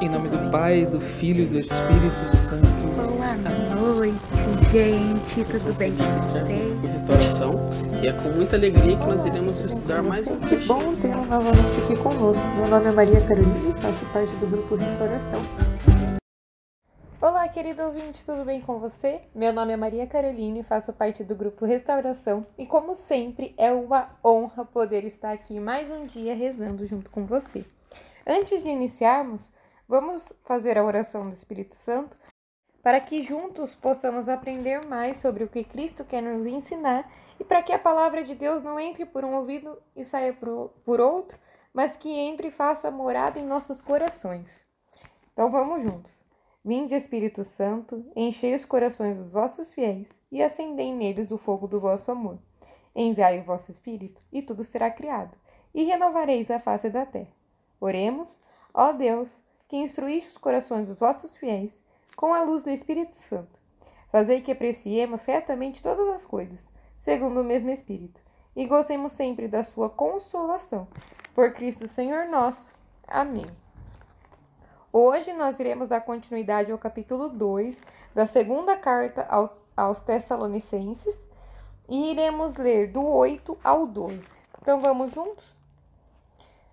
Em nome do Pai, do Filho e do Espírito Santo. Boa noite, gente. Tudo bem com vocês? Restauração e é com muita alegria que nós iremos estudar mais um Que bom tê-lo novamente aqui conosco. Meu nome é Maria Carolina e faço parte do grupo Restauração. Olá, querido ouvinte, tudo bem com você? Meu nome é Maria Carolina e faço parte do grupo Restauração. E como sempre, é uma honra poder estar aqui mais um dia rezando junto com você. Antes de iniciarmos, vamos fazer a oração do Espírito Santo para que juntos possamos aprender mais sobre o que Cristo quer nos ensinar e para que a palavra de Deus não entre por um ouvido e saia por outro, mas que entre e faça morada em nossos corações. Então vamos juntos. Vinde, Espírito Santo, enchei os corações dos vossos fiéis e acendei neles o fogo do vosso amor. Enviai o vosso Espírito e tudo será criado, e renovareis a face da terra. Oremos, ó Deus, que instruíste os corações dos vossos fiéis com a luz do Espírito Santo. Fazei que apreciemos certamente todas as coisas, segundo o mesmo Espírito, e gostemos sempre da sua consolação. Por Cristo Senhor nosso. Amém. Hoje nós iremos dar continuidade ao capítulo 2 da segunda carta ao- aos Tessalonicenses e iremos ler do 8 ao 12. Então vamos juntos?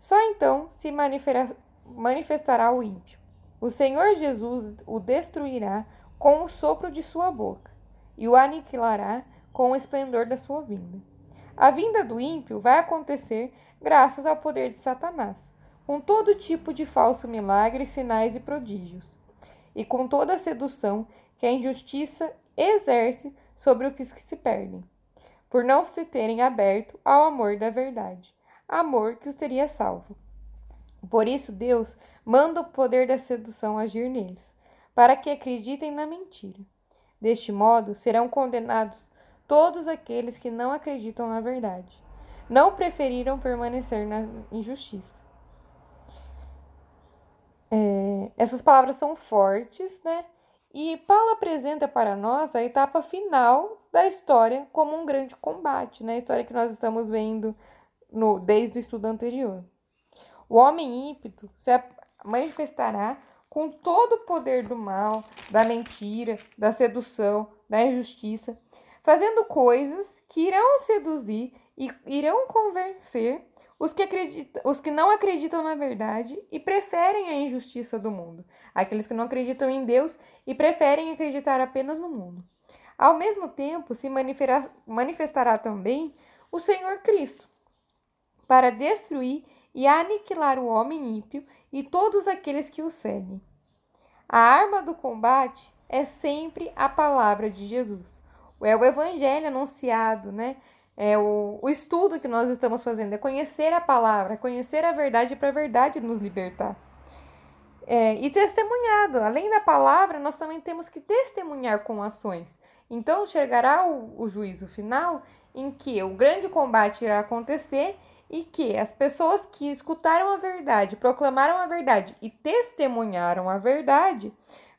Só então se manifera- manifestará o ímpio. O Senhor Jesus o destruirá com o sopro de sua boca e o aniquilará com o esplendor da sua vinda. A vinda do ímpio vai acontecer graças ao poder de Satanás, com todo tipo de falso milagre, sinais e prodígios, e com toda a sedução que a injustiça exerce sobre os que se perdem, por não se terem aberto ao amor da verdade, amor que os teria salvo. Por isso, Deus manda o poder da sedução agir neles, para que acreditem na mentira. Deste modo, serão condenados todos aqueles que não acreditam na verdade, não preferiram permanecer na injustiça. É, essas palavras são fortes, né? E Paulo apresenta para nós a etapa final da história como um grande combate, né? A história que nós estamos vendo no, desde o estudo anterior. O homem ímpeto se manifestará com todo o poder do mal, da mentira, da sedução, da injustiça, fazendo coisas que irão seduzir e irão convencer os que, acreditam, os que não acreditam na verdade e preferem a injustiça do mundo, aqueles que não acreditam em Deus e preferem acreditar apenas no mundo. Ao mesmo tempo, se manifestará também o Senhor Cristo, para destruir e aniquilar o homem ímpio e todos aqueles que o seguem. A arma do combate é sempre a palavra de Jesus. É o evangelho anunciado, né? É o, o estudo que nós estamos fazendo, é conhecer a palavra, conhecer a verdade para a verdade nos libertar. É, e testemunhado, além da palavra, nós também temos que testemunhar com ações. Então chegará o, o juízo final em que o grande combate irá acontecer e que as pessoas que escutaram a verdade, proclamaram a verdade e testemunharam a verdade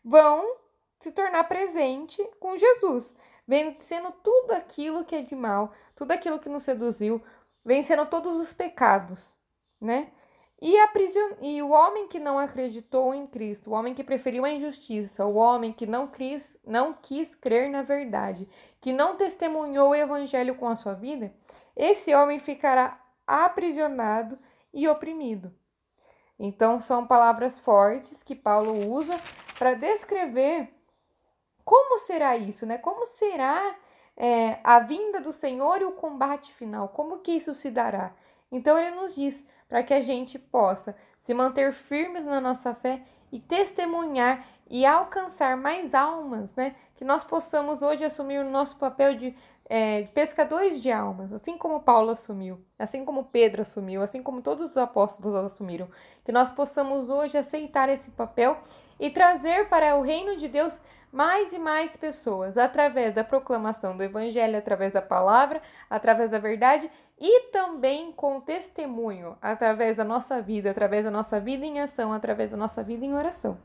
vão se tornar presente com Jesus, vencendo tudo aquilo que é de mal, tudo aquilo que nos seduziu, vencendo todos os pecados, né? E, aprisiona... e o homem que não acreditou em Cristo, o homem que preferiu a injustiça, o homem que não quis, não quis crer na verdade, que não testemunhou o evangelho com a sua vida, esse homem ficará aprisionado e oprimido. Então, são palavras fortes que Paulo usa para descrever como será isso, né? Como será é, a vinda do Senhor e o combate final? Como que isso se dará? Então, ele nos diz para que a gente possa se manter firmes na nossa fé e testemunhar e alcançar mais almas, né? Que nós possamos hoje assumir o nosso papel de é, pescadores de almas, assim como Paulo assumiu, assim como Pedro assumiu, assim como todos os apóstolos assumiram. Que nós possamos hoje aceitar esse papel e trazer para o reino de Deus mais e mais pessoas através da proclamação do Evangelho, através da palavra, através da verdade e também com testemunho através da nossa vida, através da nossa vida em ação, através da nossa vida em oração.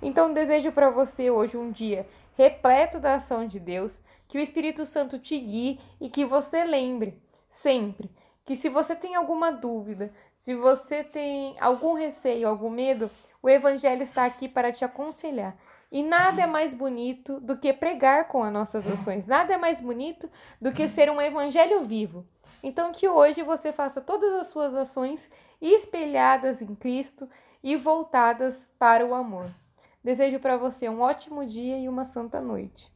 Então, desejo para você hoje um dia repleto da ação de Deus, que o Espírito Santo te guie e que você lembre sempre que se você tem alguma dúvida, se você tem algum receio, algum medo, o Evangelho está aqui para te aconselhar. E nada é mais bonito do que pregar com as nossas ações, nada é mais bonito do que ser um Evangelho vivo. Então, que hoje você faça todas as suas ações espelhadas em Cristo e voltadas para o amor. Desejo para você um ótimo dia e uma santa noite.